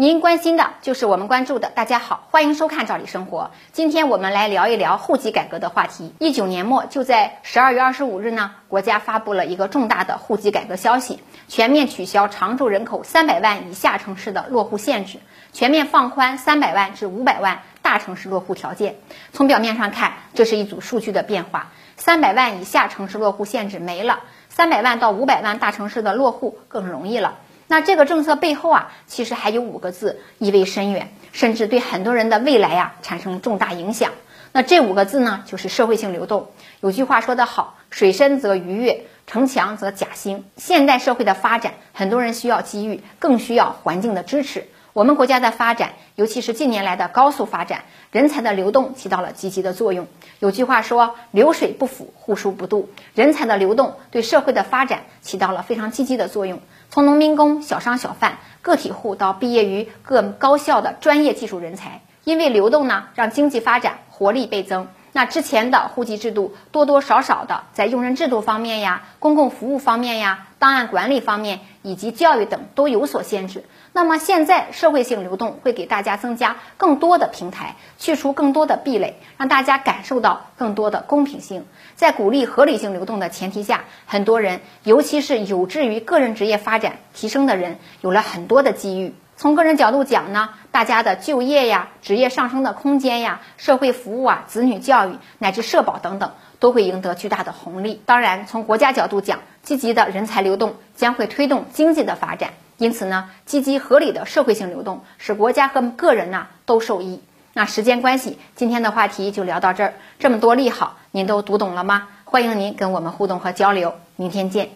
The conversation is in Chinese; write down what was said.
您关心的就是我们关注的。大家好，欢迎收看《赵理生活》。今天我们来聊一聊户籍改革的话题。一九年末，就在十二月二十五日呢，国家发布了一个重大的户籍改革消息，全面取消常住人口三百万以下城市的落户限制，全面放宽三百万至五百万大城市落户条件。从表面上看，这是一组数据的变化，三百万以下城市落户限制没了，三百万到五百万大城市的落户更容易了。那这个政策背后啊，其实还有五个字，意味深远，甚至对很多人的未来呀产生重大影响。那这五个字呢，就是社会性流动。有句话说得好，水深则鱼跃，城墙则甲兴。现代社会的发展，很多人需要机遇，更需要环境的支持。我们国家的发展，尤其是近年来的高速发展，人才的流动起到了积极的作用。有句话说：“流水不腐，户枢不蠹。”人才的流动对社会的发展起到了非常积极的作用。从农民工、小商小贩、个体户到毕业于各高校的专业技术人才，因为流动呢，让经济发展活力倍增。那之前的户籍制度多多少少的在用人制度方面呀、公共服务方面呀、档案管理方面以及教育等都有所限制。那么现在社会性流动会给大家增加更多的平台，去除更多的壁垒，让大家感受到更多的公平性。在鼓励合理性流动的前提下，很多人，尤其是有志于个人职业发展提升的人，有了很多的机遇。从个人角度讲呢，大家的就业呀、职业上升的空间呀、社会服务啊、子女教育乃至社保等等，都会赢得巨大的红利。当然，从国家角度讲，积极的人才流动将会推动经济的发展。因此呢，积极合理的社会性流动，使国家和个人呢都受益。那时间关系，今天的话题就聊到这儿。这么多利好，您都读懂了吗？欢迎您跟我们互动和交流。明天见。